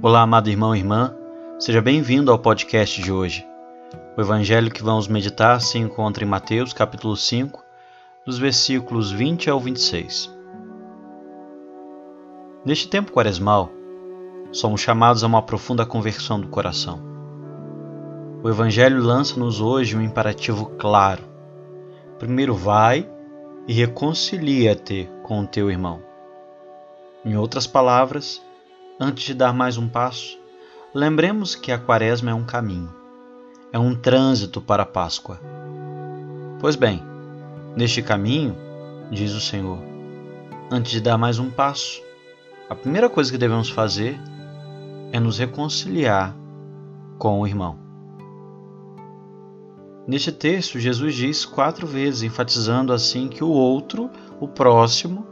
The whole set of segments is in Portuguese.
Olá, amado irmão e irmã, seja bem-vindo ao podcast de hoje. O evangelho que vamos meditar se encontra em Mateus, capítulo 5, dos versículos 20 ao 26. Neste tempo quaresmal, somos chamados a uma profunda conversão do coração. O evangelho lança-nos hoje um imperativo claro. Primeiro vai e reconcilia-te com o teu irmão. Em outras palavras, Antes de dar mais um passo, lembremos que a Quaresma é um caminho, é um trânsito para a Páscoa. Pois bem, neste caminho, diz o Senhor, antes de dar mais um passo, a primeira coisa que devemos fazer é nos reconciliar com o irmão. Neste texto, Jesus diz quatro vezes, enfatizando assim que o outro, o próximo,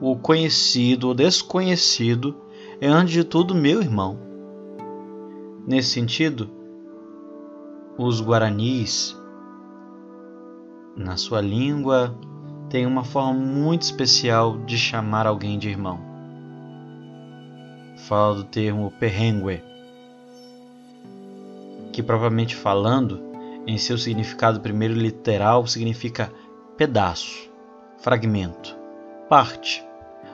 o conhecido, o desconhecido, é antes de tudo meu irmão. Nesse sentido, os guaranis, na sua língua, têm uma forma muito especial de chamar alguém de irmão. Fala do termo perrengue, que propriamente falando, em seu significado primeiro literal, significa pedaço, fragmento, parte,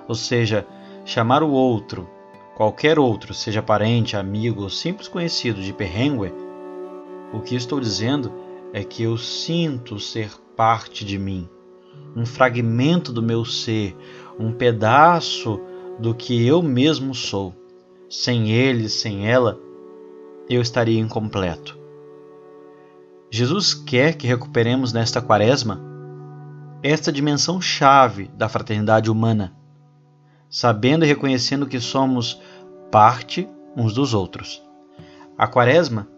ou seja, chamar o outro qualquer outro, seja parente, amigo ou simples conhecido de perrengue, o que estou dizendo é que eu sinto ser parte de mim, um fragmento do meu ser, um pedaço do que eu mesmo sou. Sem ele, sem ela, eu estaria incompleto. Jesus quer que recuperemos nesta quaresma esta dimensão chave da fraternidade humana sabendo e reconhecendo que somos parte uns dos outros. A Quaresma,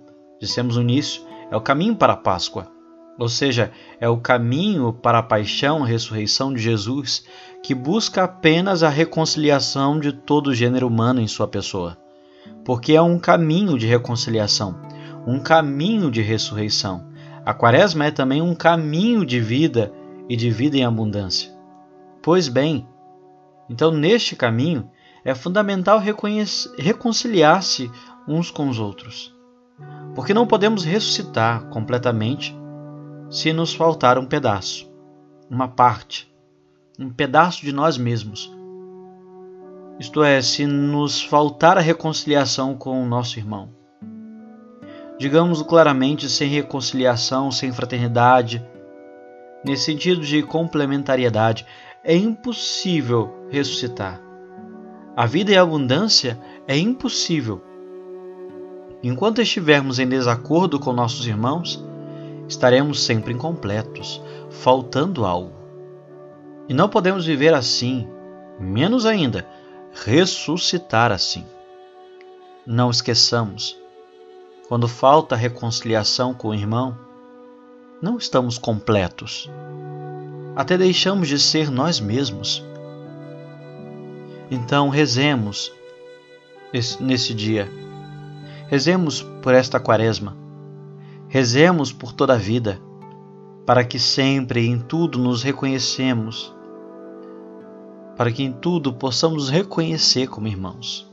dissemos no início, é o caminho para a Páscoa, ou seja, é o caminho para a paixão e ressurreição de Jesus que busca apenas a reconciliação de todo o gênero humano em sua pessoa. Porque é um caminho de reconciliação, um caminho de ressurreição. A Quaresma é também um caminho de vida e de vida em abundância. Pois bem, então, neste caminho, é fundamental reconciliar-se uns com os outros, porque não podemos ressuscitar completamente se nos faltar um pedaço, uma parte, um pedaço de nós mesmos. Isto é, se nos faltar a reconciliação com o nosso irmão. Digamos claramente, sem reconciliação, sem fraternidade, nesse sentido de complementariedade, é impossível ressuscitar. A vida em abundância é impossível. Enquanto estivermos em desacordo com nossos irmãos, estaremos sempre incompletos, faltando algo. E não podemos viver assim, menos ainda, ressuscitar assim. Não esqueçamos, quando falta reconciliação com o irmão, não estamos completos até deixamos de ser nós mesmos. Então rezemos nesse dia. Rezemos por esta quaresma. Rezemos por toda a vida, para que sempre e em tudo nos reconhecemos, para que em tudo possamos reconhecer como irmãos,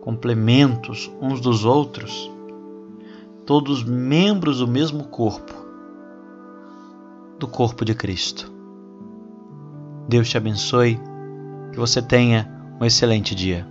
complementos uns dos outros, todos membros do mesmo corpo do corpo de Cristo. Deus te abençoe, que você tenha um excelente dia.